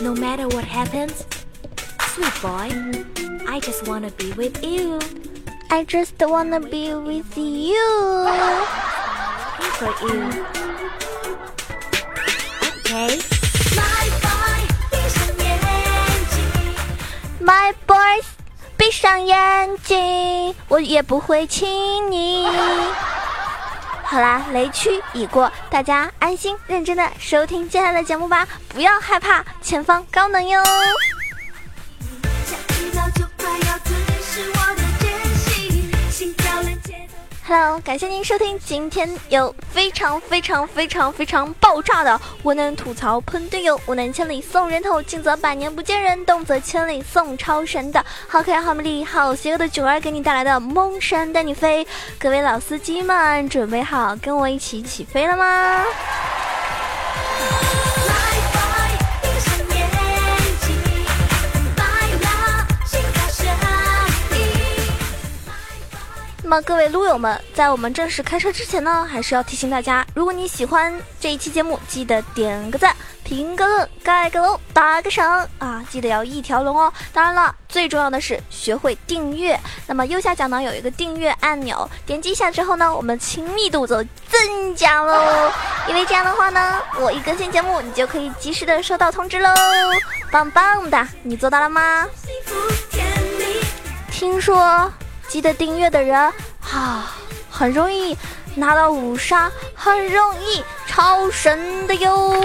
No matter what happens, sweet boy, I just wanna be with you. I just wanna be with you. For you. Okay. My boy，闭上眼睛。 My boys，闭上眼睛，我也不会亲你。 好啦，雷区已过，大家安心认真的收听接下来的节目吧，不要害怕，前方高能哟。Hello，感谢您收听今天有非常非常非常非常爆炸的，我能吐槽喷队友，我能千里送人头，近则百年不见人，动则千里送超神的好可爱、好美丽、好邪恶的囧儿给你带来的蒙山带你飞。各位老司机们，准备好跟我一起起飞了吗？那么各位撸友们，在我们正式开车之前呢，还是要提醒大家，如果你喜欢这一期节目，记得点个赞、评个论、盖个楼、打个赏啊！记得要一条龙哦。当然了，最重要的是学会订阅。那么右下角呢有一个订阅按钮，点击一下之后呢，我们亲密度就增加喽。因为这样的话呢，我一更新节目，你就可以及时的收到通知喽。棒棒的，你做到了吗？幸福甜蜜，听说记得订阅的人啊，很容易拿到五杀，很容易超神的哟。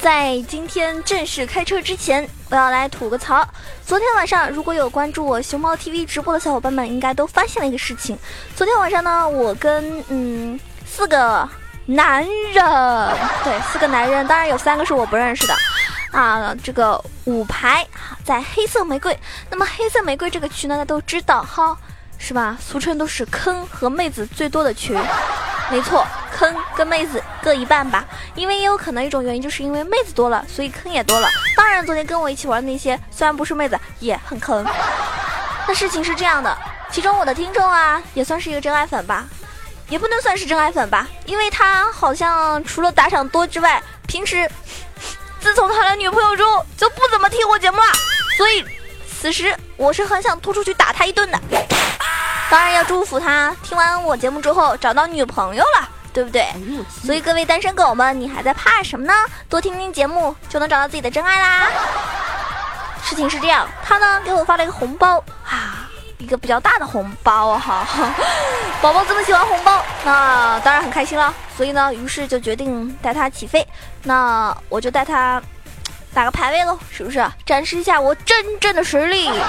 在今天正式开车之前，我要来吐个槽。昨天晚上，如果有关注我熊猫 TV 直播的小伙伴们，应该都发现了一个事情。昨天晚上呢，我跟嗯四个男人，对，四个男人，当然有三个是我不认识的。啊，这个五排在黑色玫瑰。那么黑色玫瑰这个区呢，大家都知道哈，是吧？俗称都是坑和妹子最多的区。没错，坑跟妹子各一半吧。因为也有可能一种原因，就是因为妹子多了，所以坑也多了。当然，昨天跟我一起玩的那些，虽然不是妹子，也很坑。那事情是这样的，其中我的听众啊，也算是一个真爱粉吧，也不能算是真爱粉吧，因为他好像除了打赏多之外，平时自从谈了女朋友之后就不怎么听我节目了，所以此时我是很想突出去打他一顿的。当然要祝福他听完我节目之后找到女朋友了，对不对？所以各位单身狗们，你还在怕什么呢？多听听节目就能找到自己的真爱啦。事情是这样，他呢给我发了一个红包啊，一个比较大的红包哈。宝宝这么喜欢红包，那当然很开心了。所以呢，于是就决定带他起飞。那我就带他打个排位喽，是不是？展示一下我真正的实力。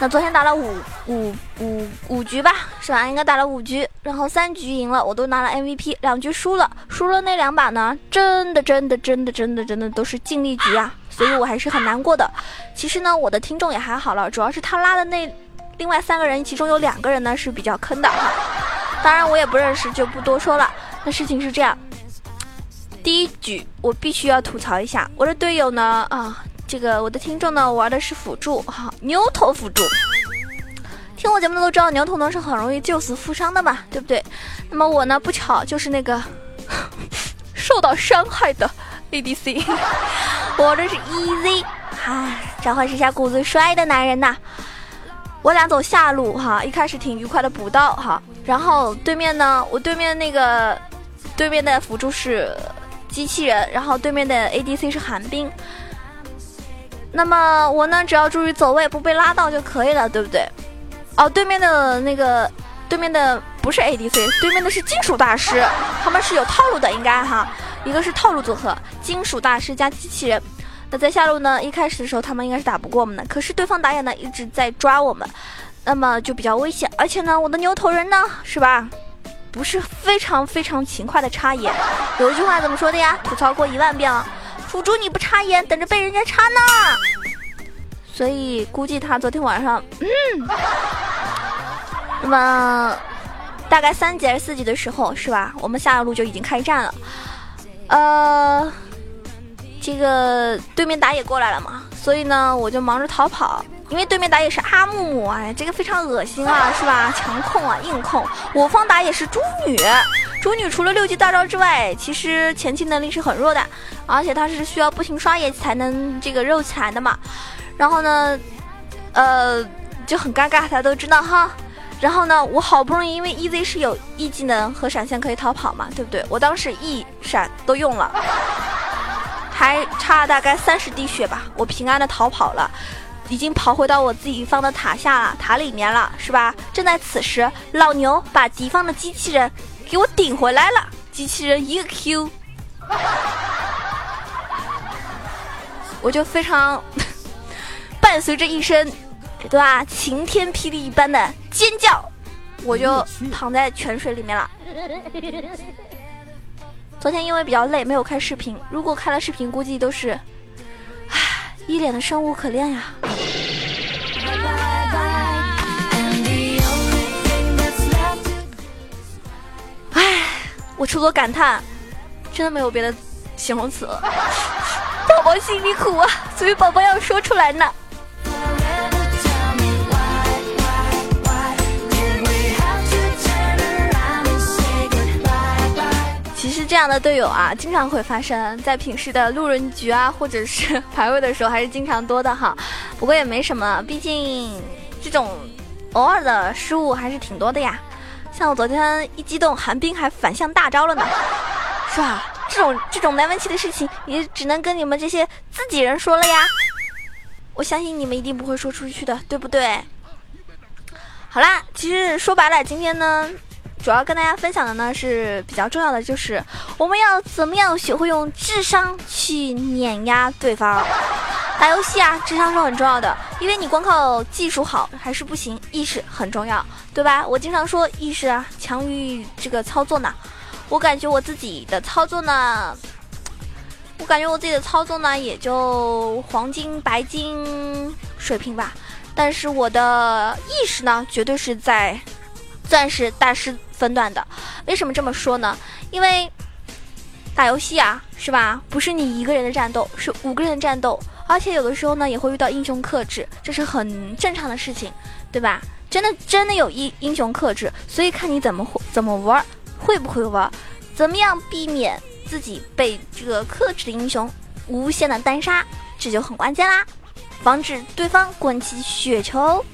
那昨天打了五五五五局吧，是吧？应该打了五局，然后三局赢了，我都拿了 MVP，两局输了，输了那两把呢，真的真的真的真的真的都是尽力局啊，所以我还是很难过的。其实呢，我的听众也还好了，主要是他拉的那另外三个人，其中有两个人呢是比较坑的哈，当然我也不认识，就不多说了。那事情是这样，第一局我必须要吐槽一下我的队友呢啊。这个我的听众呢玩的是辅助哈，牛头辅助。听我节目的都知道，牛头呢是很容易救死扶伤的嘛，对不对？那么我呢不巧就是那个 受到伤害的 ADC，我玩的是 EZ，唉，召唤师峡谷最帅的男人呐。我俩走下路哈，一开始挺愉快的补刀哈，然后对面呢，我对面那个对面的辅助是机器人，然后对面的 ADC 是寒冰。那么我呢，只要注意走位，不被拉到就可以了，对不对？哦，对面的那个，对面的不是 ADC，对面的是金属大师，他们是有套路的，应该哈，一个是套路组合，金属大师加机器人。那在下路呢，一开始的时候他们应该是打不过我们的，可是对方打野呢一直在抓我们，那么就比较危险。而且呢，我的牛头人呢，是吧？不是非常非常勤快的插眼。有一句话怎么说的呀？吐槽过一万遍了。辅助你不插眼，等着被人家插呢。所以估计他昨天晚上，嗯，那么大概三级还是四级的时候，是吧？我们下路就已经开战了。呃，这个对面打野过来了嘛，所以呢，我就忙着逃跑因为对面打野是阿木木，哎，这个非常恶心啊，是吧？强控啊，硬控。我方打野是猪女，猪女除了六级大招之外，其实前期能力是很弱的，而且她是需要不停刷野才能这个肉起来的嘛。然后呢，呃，就很尴尬，大家都知道哈。然后呢，我好不容易因为 EZ 是有 E 技能和闪现可以逃跑嘛，对不对？我当时 E 闪都用了，还差大概三十滴血吧，我平安的逃跑了，已经跑回到我自己方的塔下了，塔里面了，是吧？正在此时，老牛把敌方的机器人给我顶回来了，机器人一个 Q，我就非常伴随着一声，对吧？晴天霹雳一般的尖叫，我就躺在泉水里面了。昨天因为比较累，没有开视频。如果开了视频，估计都是，唉，一脸的生无可恋呀。我除了感叹，真的没有别的形容词了。宝宝心里苦啊，所以宝宝要说出来呢。其实这样的队友啊，经常会发生在平时的路人局啊，或者是 排位的时候，还是经常多的哈。不过也没什么，毕竟这种偶尔的失误还是挺多的呀。像我昨天一激动，寒冰还反向大招了呢，是吧？这种这种难为情的事情，也只能跟你们这些自己人说了呀。我相信你们一定不会说出去的，对不对？好啦，其实说白了，今天呢，主要跟大家分享的呢是比较重要的，就是我们要怎么样学会用智商去碾压对方。打游戏啊，智商是很重要的，因为你光靠技术好还是不行，意识很重要，对吧？我经常说意识啊强于这个操作呢。我感觉我自己的操作呢，我感觉我自己的操作呢也就黄金、白金水平吧，但是我的意识呢绝对是在钻石大师分段的。为什么这么说呢？因为打游戏啊，是吧？不是你一个人的战斗，是五个人的战斗，而且有的时候呢也会遇到英雄克制，这是很正常的事情，对吧？真的真的有英英雄克制，所以看你怎么怎么玩，会不会玩，怎么样避免自己被这个克制的英雄无限的单杀，这就很关键啦，防止对方滚起雪球。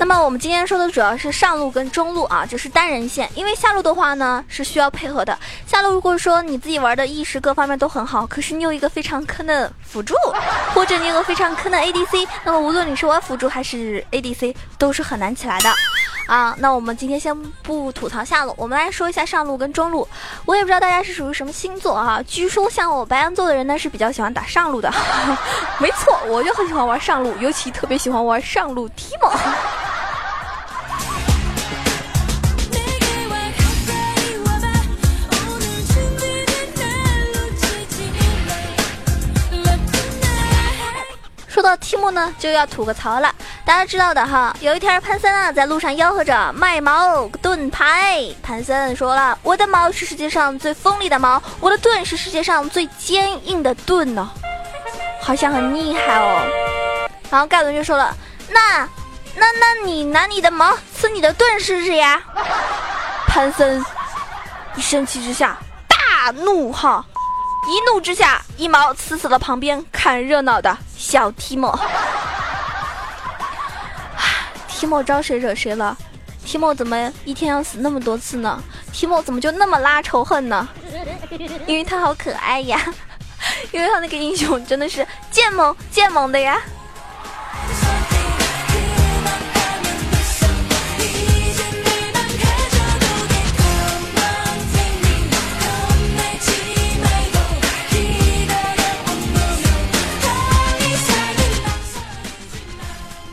那么我们今天说的主要是上路跟中路啊，就是单人线。因为下路的话呢是需要配合的。下路如果说你自己玩的意识各方面都很好，可是你有一个非常坑的辅助，或者你有个非常坑的 ADC，那么无论你是玩辅助还是 ADC，都是很难起来的。啊，那我们今天先不吐槽下路，我们来说一下上路跟中路。我也不知道大家是属于什么星座啊，据说像我白羊座的人呢是比较喜欢打上路的。没错，我就很喜欢玩上路，尤其特别喜欢玩上路 Timo。呢，就要吐个槽了。大家知道的哈，有一天潘森啊在路上吆喝着卖毛盾牌。潘森说了：“我的矛是世界上最锋利的矛，我的盾是世界上最坚硬的盾呢、好像很厉害哦。”然后盖伦就说了：“那那那你拿你的矛刺你的盾试试呀？”潘森一生气之下大怒哈。一怒之下，一毛刺死了旁边看热闹的小提莫。提莫招谁惹谁了？提莫怎么一天要死那么多次呢？提莫怎么就那么拉仇恨呢？因为他好可爱呀，因为他那个英雄真的是贱萌贱萌的呀。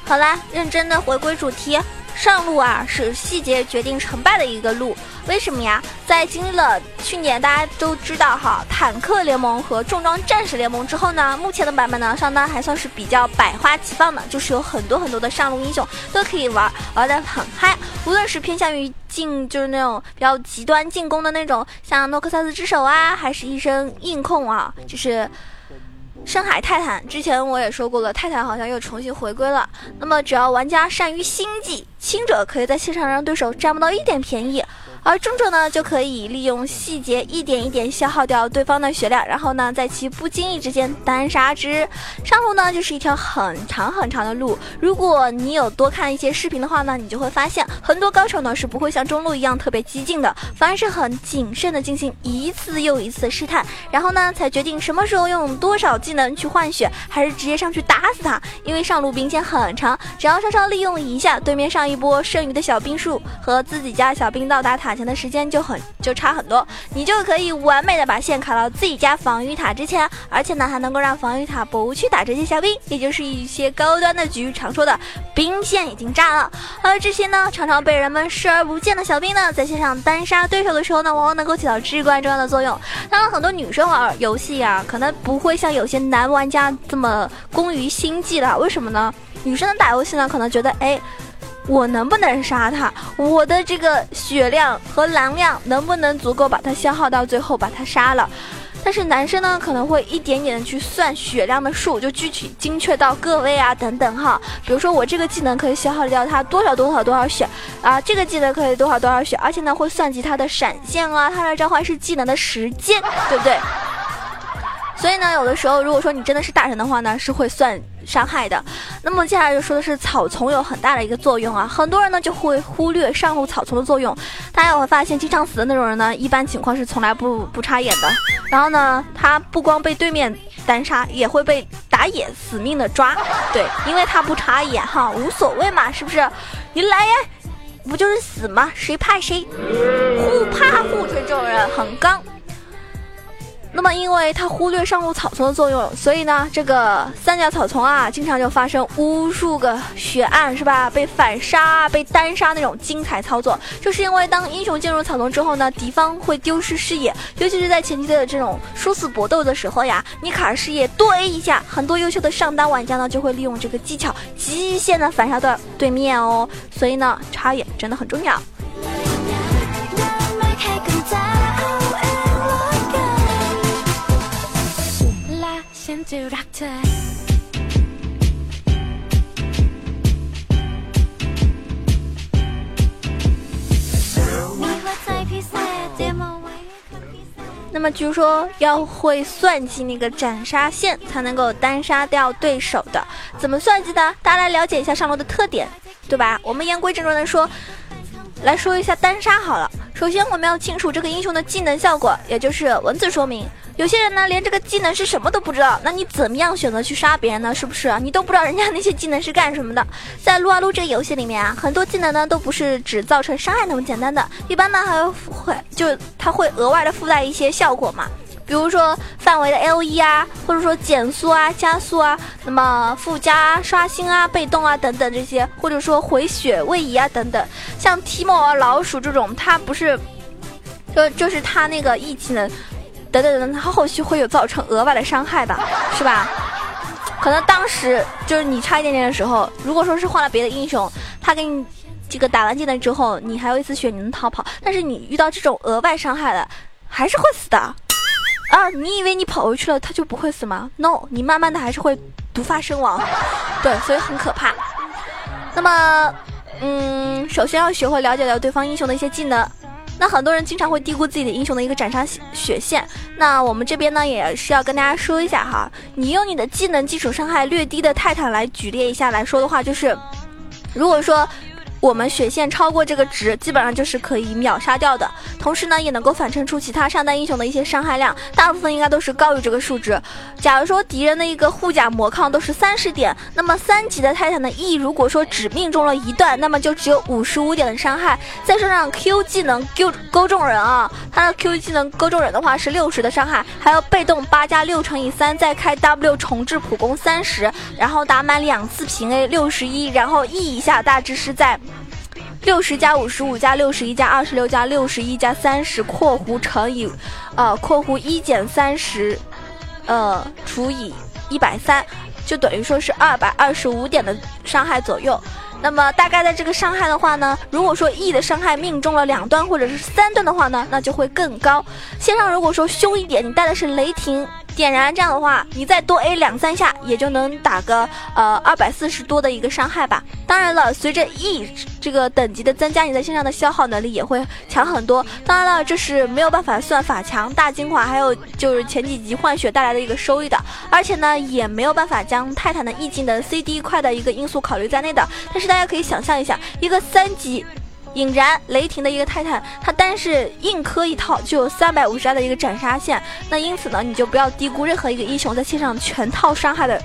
好啦，认真的回归主题，上路啊是细节决定成败的一个路。为什么呀？在经历了去年大家都知道哈，坦克联盟和重装战士联盟之后呢，目前的版本呢，上单还算是比较百花齐放的，就是有很多很多的上路英雄都可以玩，玩的很嗨。无论是偏向于进，就是那种比较极端进攻的那种，像诺克萨斯之手啊，还是一身硬控啊，就是。深海泰坦之前我也说过了，泰坦好像又重新回归了。那么只要玩家善于心计，轻者可以在线上让对手占不到一点便宜，而重者呢就可以利用细节一点一点消耗掉对方的血量，然后呢在其不经意之间单杀之。上路呢就是一条很长很长的路，如果你有多看一些视频的话呢，你就会发现很多高手呢是不会像中路一样特别激进的，反而是很谨慎的进行一次又一次的试探，然后呢才决定什么时候用多少技能去换血，还是直接上去打死他。因为上路兵线很长，只要稍稍利用一下对面上一波剩余的小兵数和自己家小兵到达塔前的时间就很就差很多，你就可以完美的把线卡到自己家防御塔之前，而且呢还能够让防御塔不去打这些小兵，也就是一些高端的局常说的兵线已经炸了。而这些呢常常被人们视而不见的小兵呢，在线上单杀对手的时候呢，往往能够起到至关重要的作用。当然，很多女生玩游戏啊、可能不会像有些男玩家这么工于心计的。为什么呢？女生打游戏呢，可能觉得，哎，我能不能杀他？我的这个血量和蓝量能不能足够把他消耗到最后把他杀了？但是男生呢，可能会一点点的去算血量的数，就具体精确到个位啊等等哈。比如说我这个技能可以消耗掉他多少多少多少血啊，这个技能可以多少多少血，而且呢会算计他的闪现啊，他的召唤师技能的时间，对不对？所以呢，有的时候如果说你真的是大神的话呢，是会算伤害的。那么接下来就说的是草丛有很大的一个作用啊，很多人呢就会忽略上路草丛的作用。大家会发现，经常死的那种人呢，一般情况是从来不不插眼的。然后呢，他不光被对面单杀，也会被打野死命的抓。对，因为他不插眼哈，无所谓嘛，是不是？你来呀，不就是死吗？谁怕谁？互怕互吹，这种人很刚。那么，因为它忽略上路草丛的作用，所以呢，这个三角草丛啊，经常就发生无数个血案，是吧？被反杀、被单杀那种精彩操作，就是因为当英雄进入草丛之后呢，敌方会丢失视野，尤其是在前期的这种殊死搏斗的时候呀，你卡视野多 A 一下，很多优秀的上单玩家呢就会利用这个技巧，极限的反杀到对面哦。所以呢，插眼真的很重要。那么据说要会算计那个斩杀线才能够单杀掉对手的怎么算计的？大家来了解一下上路的特点对吧？我们言归正传的说来说一下单杀好了。首先我们要清楚这个英雄的技能效果也就是文字说明有些人呢连这个技能是什么都不知道，那你怎么样选择去杀别人呢？是不是？你都不知道人家那些技能是干什么的。在撸啊撸这个游戏里面啊，很多技能呢都不是只造成伤害那么简单的，一般呢还会就它会额外的附带一些效果嘛。比如说范围的 L E 啊，或者说减速啊、加速啊，那么附加刷新啊、被动啊等等这些，或者说回血位移啊等等。像提莫啊、老鼠这种，它不是，就就是它那个 E 技能，等等等等，它后续会有造成额外的伤害吧，是吧？可能当时就是你差一点点的时候，如果说是换了别的英雄，他给你这个打完技能之后，你还有一丝血，你能逃跑，但是你遇到这种额外伤害的，还是会死的。啊，你以为你跑回去了，他就不会死吗？No，你慢慢的还是会毒发身亡。对，所以很可怕。那么，嗯，首先要学会了解到对方英雄的一些技能。那很多人经常会低估自己的英雄的一个斩杀血线。那我们这边呢，也是要跟大家说一下哈，你用你的技能基础伤害略低的泰坦来举例一下来说的话，就是如果说。我们血线超过这个值，基本上就是可以秒杀掉的。同时呢，也能够反衬出其他上单英雄的一些伤害量，大部分应该都是高于这个数值。假如说敌人的一个护甲魔抗都是三十点，那么三级的泰坦的 E 如果说只命中了一段，那么就只有五十五点的伤害。再说上 Q 技能勾勾中人啊，他的 Q 技能勾中人的话是六十的伤害，还有被动八加六乘以三，再开 W 重置普攻三十，然后打满两次平 A 六十一，然后 E 一下大致是在。六十加五十五加六十一加二十六加六十一加三十（括弧乘以，呃，括弧一减三十，呃，除以一百三），就等于说是二百二十五点的伤害左右。那么大概在这个伤害的话呢，如果说 E 的伤害命中了两段或者是三段的话呢，那就会更高。线上如果说凶一点，你带的是雷霆点燃，这样的话，你再多 A 两三下，也就能打个呃二百四十多的一个伤害吧。当然了，随着 E 这个等级的增加，你在线上的消耗能力也会强很多。当然了，这是没有办法算法强、大精华，还有就是前几集换血带来的一个收益的，而且呢，也没有办法将泰坦的 E 技能 CD 快的一个因素考虑在内的。但是大家可以想象一下，一个三级。引燃雷霆的一个泰坦，它单是硬磕一套就有三百五十二的一个斩杀线，那因此呢，你就不要低估任何一个英雄在线上全套伤害的，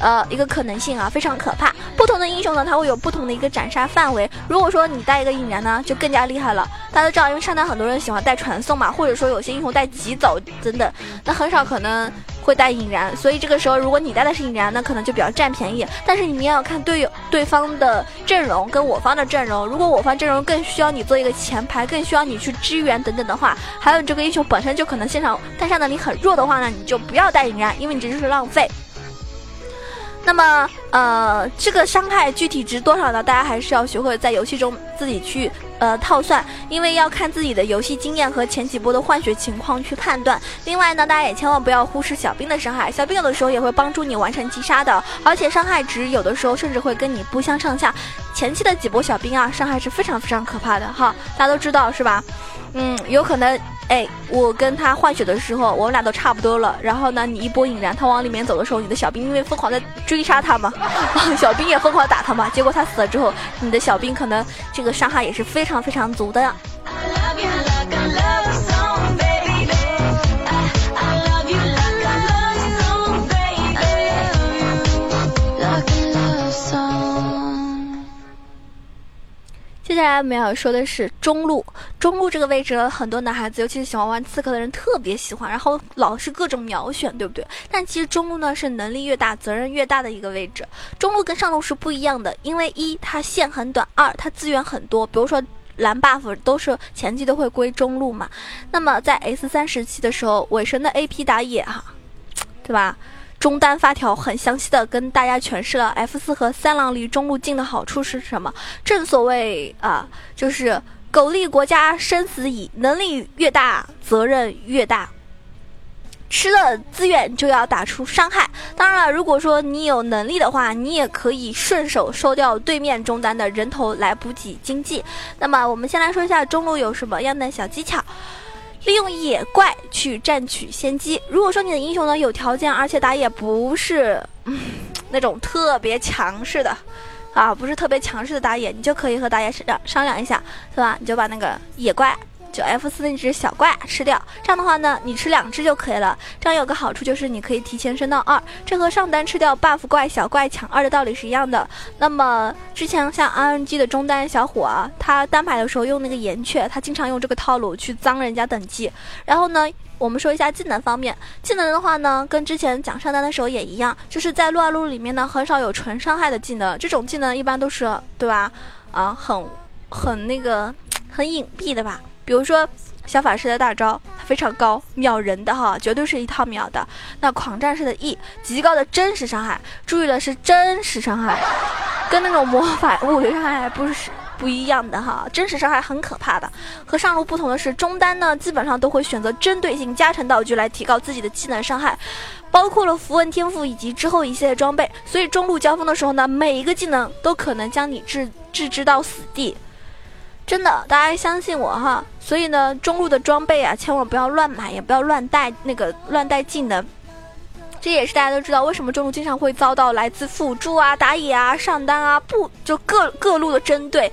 呃，一个可能性啊，非常可怕。不同的英雄呢，它会有不同的一个斩杀范围。如果说你带一个引燃呢，就更加厉害了。大家都知道，因为上单很多人喜欢带传送嘛，或者说有些英雄带疾走等等，那很少可能会带引燃。所以这个时候，如果你带的是引燃，那可能就比较占便宜。但是你们也要看队友对方的阵容跟我方的阵容。如果我方阵容更需要你做一个前排，更需要你去支援等等的话，还有这个英雄本身就可能现场单杀能力很弱的话呢，你就不要带引燃，因为你这就是浪费。那么，呃，这个伤害具体值多少呢？大家还是要学会在游戏中自己去呃套算，因为要看自己的游戏经验和前几波的换血情况去判断。另外呢，大家也千万不要忽视小兵的伤害，小兵有的时候也会帮助你完成击杀的，而且伤害值有的时候甚至会跟你不相上下。前期的几波小兵啊，伤害是非常非常可怕的哈，大家都知道是吧？嗯，有可能，哎，我跟他换血的时候，我们俩都差不多了。然后呢，你一波引燃，他往里面走的时候，你的小兵因为疯狂在追杀他嘛，小兵也疯狂打他嘛。结果他死了之后，你的小兵可能这个伤害也是非常非常足的呀。love you like i love 接下来我们要说的是中路，中路这个位置呢，很多男孩子，尤其是喜欢玩刺客的人特别喜欢，然后老是各种秒选，对不对？但其实中路呢是能力越大，责任越大的一个位置。中路跟上路是不一样的，因为一它线很短，二它资源很多，比如说。蓝 buff 都是前期都会归中路嘛，那么在 S 三时期的时候，韦神的 AP 打野哈，对吧？中单发条很详细的跟大家诠释了 F 四和三郎离中路近的好处是什么。正所谓啊，就是苟利国家生死以，能力越大，责任越大。吃了资源就要打出伤害。当然了，如果说你有能力的话，你也可以顺手收掉对面中单的人头来补给经济。那么我们先来说一下中路有什么样的小技巧。利用野怪去占取先机。如果说你的英雄呢有条件，而且打野不是嗯 那种特别强势的，啊，不是特别强势的打野，你就可以和打野商量商量一下，是吧？你就把那个野怪。就 F 四那只小怪吃掉，这样的话呢，你吃两只就可以了。这样有个好处就是你可以提前升到二，这和上单吃掉 buff 怪小怪抢二的道理是一样的。那么之前像 RNG 的中单小伙啊，他单排的时候用那个岩雀，他经常用这个套路去脏人家等级。然后呢，我们说一下技能方面，技能的话呢，跟之前讲上单的时候也一样，就是在撸啊撸里面呢，很少有纯伤害的技能，这种技能一般都是对吧？啊，很很那个很隐蔽的吧。比如说小法师的大招，它非常高，秒人的哈，绝对是一套秒的。那狂战士的 E，极高的真实伤害，注意的是真实伤害，跟那种魔法物理伤害不是不一样的哈，真实伤害很可怕的。和上路不同的是，中单呢基本上都会选择针对性加成道具来提高自己的技能伤害，包括了符文天赋以及之后一系列装备。所以中路交锋的时候呢，每一个技能都可能将你置置之到死地。真的，大家相信我哈。所以呢，中路的装备啊，千万不要乱买，也不要乱带那个乱带技能。这也是大家都知道，为什么中路经常会遭到来自辅助啊、打野啊、上单啊不就各各路的针对。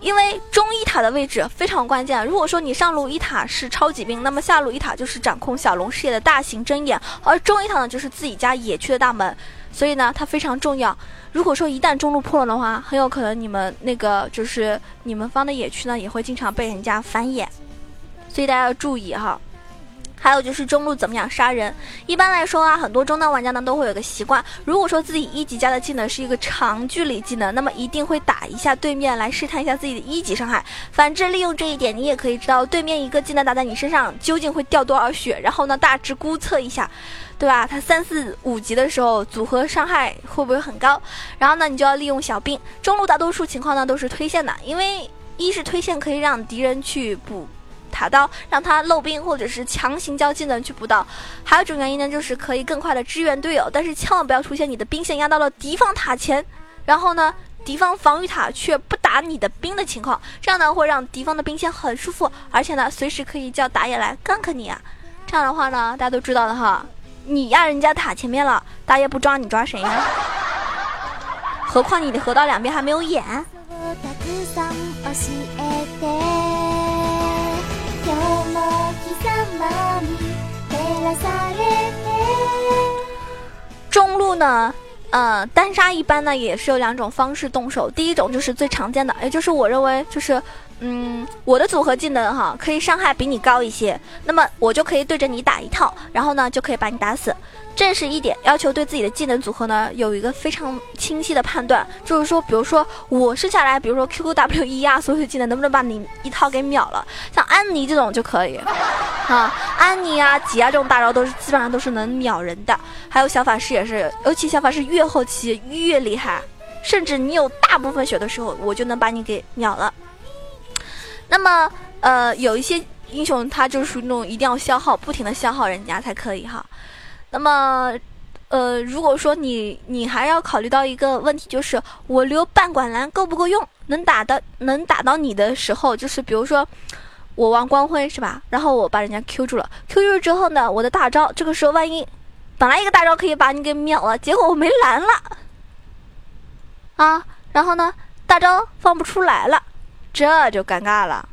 因为中一塔的位置非常关键。如果说你上路一塔是超级兵，那么下路一塔就是掌控小龙视野的大型针眼，而中一塔呢就是自己家野区的大门，所以呢它非常重要。如果说一旦中路破了的话，很有可能你们那个就是你们方的野区呢也会经常被人家反野，所以大家要注意哈。还有就是中路怎么样杀人？一般来说啊，很多中单玩家呢都会有个习惯，如果说自己一级加的技能是一个长距离技能，那么一定会打一下对面来试探一下自己的一级伤害。反之，利用这一点，你也可以知道对面一个技能打在你身上究竟会掉多少血，然后呢大致估测一下，对吧？他三四五级的时候组合伤害会不会很高？然后呢，你就要利用小兵。中路大多数情况呢都是推线的，因为一是推线可以让敌人去补。塔刀让他漏兵，或者是强行交技能去补刀。还有一种原因呢，就是可以更快的支援队友，但是千万不要出现你的兵线压到了敌方塔前，然后呢，敌方防御塔却不打你的兵的情况，这样呢会让敌方的兵线很舒服，而且呢随时可以叫打野来 gank 你啊。这样的话呢，大家都知道的哈，你压人家塔前面了，打野不抓你抓谁呀？何况你的河道两边还没有眼。をたくさん教えて今日も貴様に照らされて中路呢，呃，单杀一般呢也是有两种方式动手。第一种就是最常见的，也就是我认为就是， 嗯，我的组合技能哈可以伤害比你高一些，那么我就可以对着你打一套，然后呢就可以把你打死。这是一点要求对自己的技能组合呢有一个非常清晰的判断，就是说，比如说我剩下来，比如说 QQW 一啊所有技能能不能把你一套给秒了，像安妮这种就可以。啊，安妮啊、吉啊这种大招都是基本上都是能秒人的，还有小法师也是，尤其小法师越后期越厉害，甚至你有大部分血的时候，我就能把你给秒了。那么，呃，有一些英雄他就是属于那种一定要消耗，不停的消耗人家才可以哈。那么，呃，如果说你你还要考虑到一个问题，就是我留半管蓝够不够用？能打的能打到你的时候，就是比如说。我玩光辉是吧？然后我把人家 Q 住了，Q 住之后呢，我的大招这个时候万一本来一个大招可以把你给秒了，结果我没蓝了啊，然后呢大招放不出来了，这就尴尬了。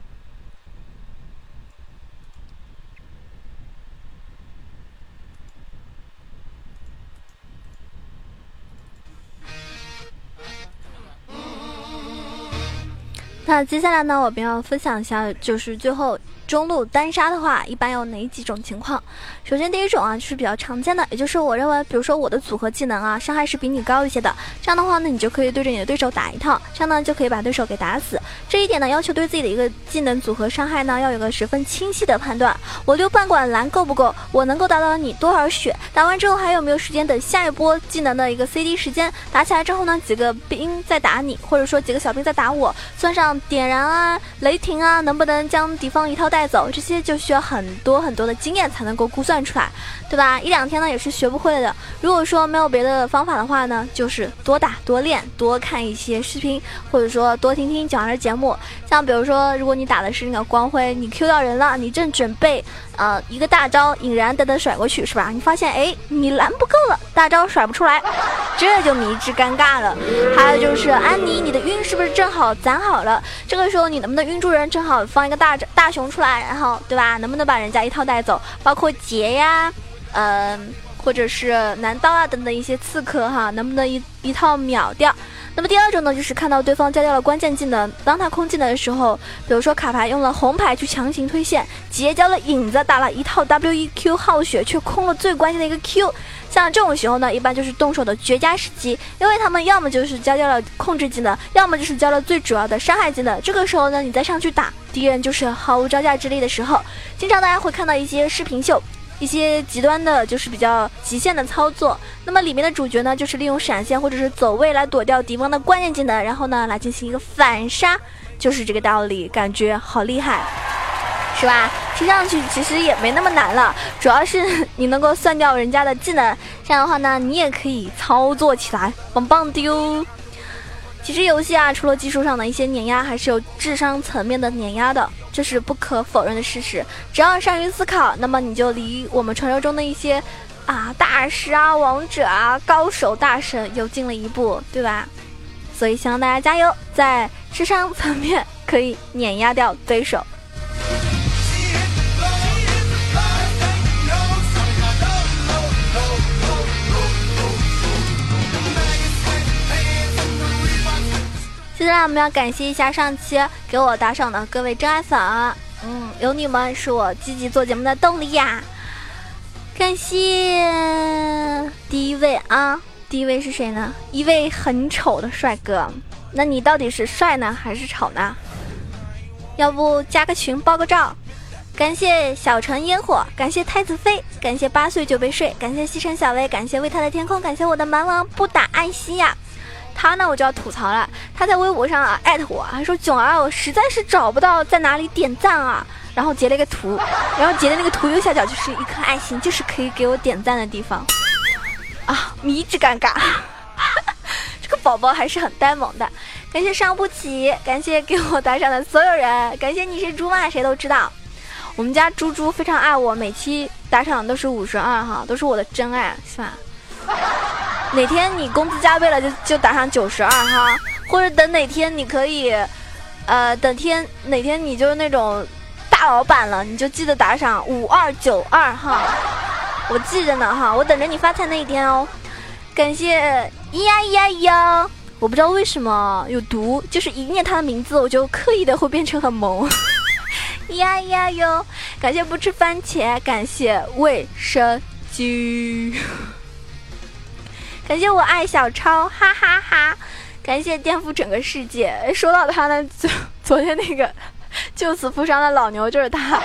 那接下来呢，我们要分享一下，就是最后中路单杀的话，一般有哪几种情况？首先第一种啊，就是比较常见的，也就是我认为，比如说我的组合技能啊，伤害是比你高一些的，这样的话呢，你就可以对着你的对手打一套，这样呢就可以把对手给打死。这一点呢，要求对自己的一个技能组合伤害呢，要有个十分清晰的判断。我溜半管蓝够不够？我能够打到你多少血？打完之后还有没有时间等下一波技能的一个 CD 时间？打起来之后呢，几个兵在打你，或者说几个小兵在打我，算上点燃啊、雷霆啊，能不能将敌方一套带走？这些就需要很多很多的经验才能够估算出来，对吧？一两天呢也是学不会的。如果说没有别的方法的话呢，就是多打多练，多看一些视频，或者说多听听讲的节目。像比如说，如果你打的是那个光辉，你 Q 到人了，你正准备呃一个大招引燃等等甩过去是吧？你发现哎你蓝不够了，大招甩不出来，这就迷之尴尬了。还有就是安妮，你的晕是不是正好攒好了？这个时候你能不能晕住人？正好放一个大大熊出来，然后对吧？能不能把人家一套带走？包括杰呀，嗯、或者是男刀啊等等一些刺客哈，能不能一一套秒掉？那么第二种呢，就是看到对方交掉了关键技能，当他空技能的时候，比如说卡牌用了红牌去强行推线，结交了影子，打了一套 W E Q 耗血，却空了最关键的一个 Q。像这种时候呢，一般就是动手的绝佳时机，因为他们要么就是交掉了控制技能，要么就是交了最主要的伤害技能。这个时候呢，你再上去打敌人，就是毫无招架之力的时候。经常大家会看到一些视频秀。一些极端的，就是比较极限的操作。那么里面的主角呢，就是利用闪现或者是走位来躲掉敌方的关键技能，然后呢来进行一个反杀，就是这个道理，感觉好厉害，是吧？听上去其实也没那么难了，主要是你能够算掉人家的技能，这样的话呢，你也可以操作起来，棒棒的哟。其实游戏啊，除了技术上的一些碾压，还是有智商层面的碾压的，这是不可否认的事实。只要善于思考，那么你就离我们传说中的一些啊大师啊、王者啊、高手大神又近了一步，对吧？所以希望大家加油，在智商层面可以碾压掉对手。接下来我们要感谢一下上期给我打赏的各位真爱粉，嗯，有你们是我积极做节目的动力呀。感谢第一位啊，第一位是谁呢？一位很丑的帅哥。那你到底是帅呢，还是丑呢？要不加个群报个照？感谢小城烟火，感谢太子妃，感谢八岁就被睡，感谢西城小薇，感谢为他的天空，感谢我的蛮王不打艾希呀。他呢，我就要吐槽了。他在微博上啊艾特我，还说囧儿，我实在是找不到在哪里点赞啊。然后截了一个图，然后截的那个图右下角就是一颗爱心，就是可以给我点赞的地方。啊，迷之尴尬。这个宝宝还是很呆萌的。感谢伤不起，感谢给我打赏的所有人，感谢你是猪吗？谁都知道。我们家猪猪非常爱我，每期打赏都是五十二哈，都是我的真爱，是吧？哪天你工资加倍了就就打上九十二哈，或者等哪天你可以，呃，等天哪天你就是那种大老板了，你就记得打赏五二九二哈，我记着呢哈，我等着你发财那一天哦。感谢咿呀咿呀咿呀，我不知道为什么有毒，就是一念他的名字我就刻意的会变成很萌。咿 呀咿呀哟，感谢不吃番茄，感谢卫生巾。感谢我爱小超，哈哈哈感谢颠覆整个世界。说到他呢，昨 昨天那个 救死扶伤的老牛就是他。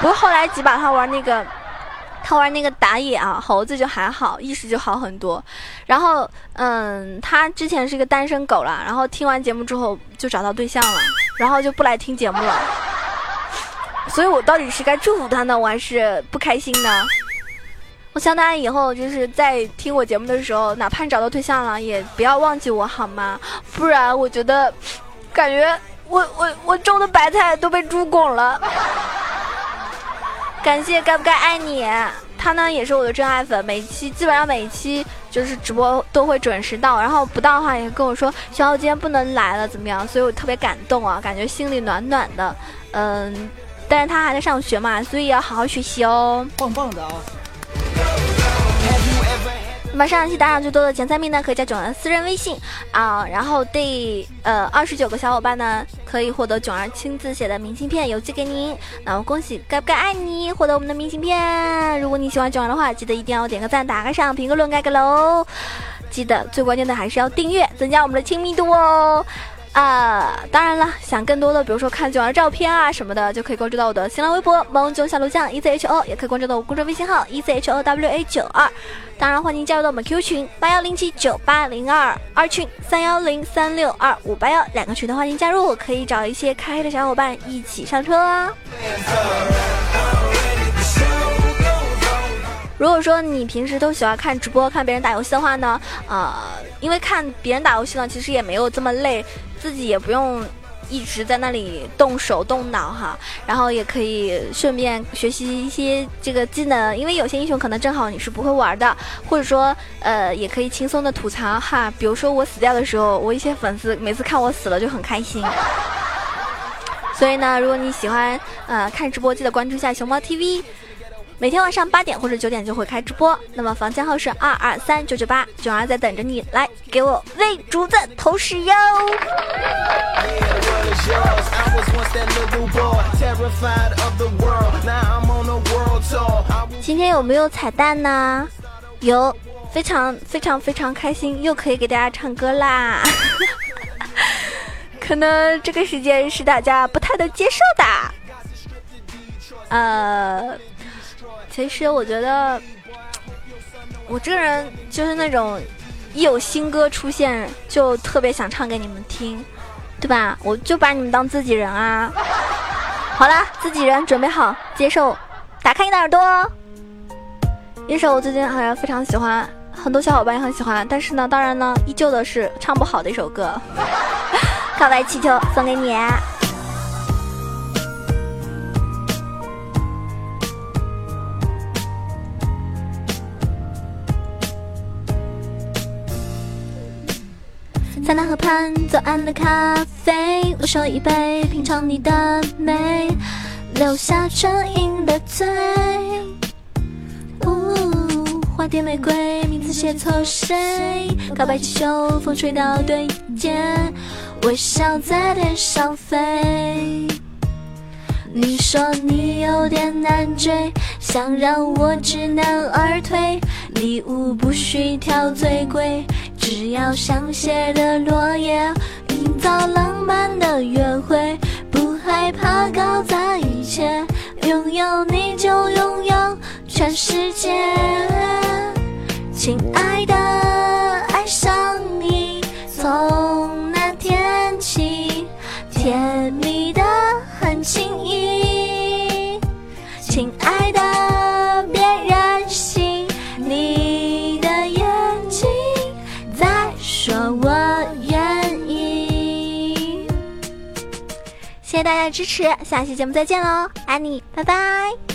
不过后来几把他玩那个，他玩那个打野啊，猴子就还好，意识就好很多。然后，嗯，他之前是个单身狗了，然后听完节目之后就找到对象了，然后就不来听节目了。所以我到底是该祝福他呢，我还是不开心呢？我希望大家以后就是在听我节目的时候，哪怕你找到对象了，也不要忘记我好吗？不然我觉得，感觉我我我种的白菜都被猪拱了。感谢该不该爱你，他呢也是我的真爱粉，每期基本上每一期就是直播都会准时到，然后不到的话也跟我说小奥今天不能来了怎么样？所以我特别感动啊，感觉心里暖暖的。嗯，但是他还在上学嘛，所以要好好学习哦。棒棒的啊！那么上一期打赏最多的前三名呢，可以加囧儿私人微信啊，然后第呃二十九个小伙伴呢，可以获得囧儿亲自写的明信片邮寄给您。那么恭喜该不该爱你获得我们的明信片。如果你喜欢囧儿的话，记得一定要点个赞、打个赏、评个论、盖个楼。记得最关键的还是要订阅，增加我们的亲密度哦。啊，当然了，想更多的，比如说看九儿照片啊什么的，就可以关注到我的新浪微博“萌囧小鹿酱 E C H O”，也可以关注到我公众微信号 “E C H O W A 九二”。当然，欢迎加入到我们 Q 群八幺零七九八零二，二群三幺零三六二五八幺，两个群的欢迎加入，可以找一些开黑的小伙伴一起上车啊。如果说你平时都喜欢看直播、看别人打游戏的话呢，呃，因为看别人打游戏呢，其实也没有这么累，自己也不用一直在那里动手动脑哈，然后也可以顺便学习一些这个技能，因为有些英雄可能正好你是不会玩的，或者说呃，也可以轻松的吐槽哈，比如说我死掉的时候，我一些粉丝每次看我死了就很开心。所以呢，如果你喜欢呃看直播，记得关注一下熊猫 TV。每天晚上八点或者九点就会开直播，那么房间号是二二三九九八，囧儿在等着你来给我喂竹子投食哟。今天有没有彩蛋呢？有，非常非常非常开心，又可以给大家唱歌啦。可能这个时间是大家不太能接受的。呃，其实我觉得，我这个人就是那种一有新歌出现就特别想唱给你们听，对吧？我就把你们当自己人啊。好啦，自己人准备好接受，打开你的耳朵。一首我最近好像非常喜欢，很多小伙伴也很喜欢，但是呢，当然呢，依旧的是唱不好的一首歌，《告白气球》送给你。在那河畔左岸的咖啡，我手一杯，品尝你的美，留下唇印的嘴。花店玫瑰，名字写错谁？告白气球，风吹到对街，微笑在天上飞。你说你有点难追，想让我知难而退，礼物不需挑最贵，只要香榭的落叶，营造浪漫的约会，不害怕搞砸一切，拥有你就拥有全世界。亲爱的，爱上你，从那天起，甜蜜的很轻易。谢谢大家的支持，下期节目再见喽，爱你，拜拜。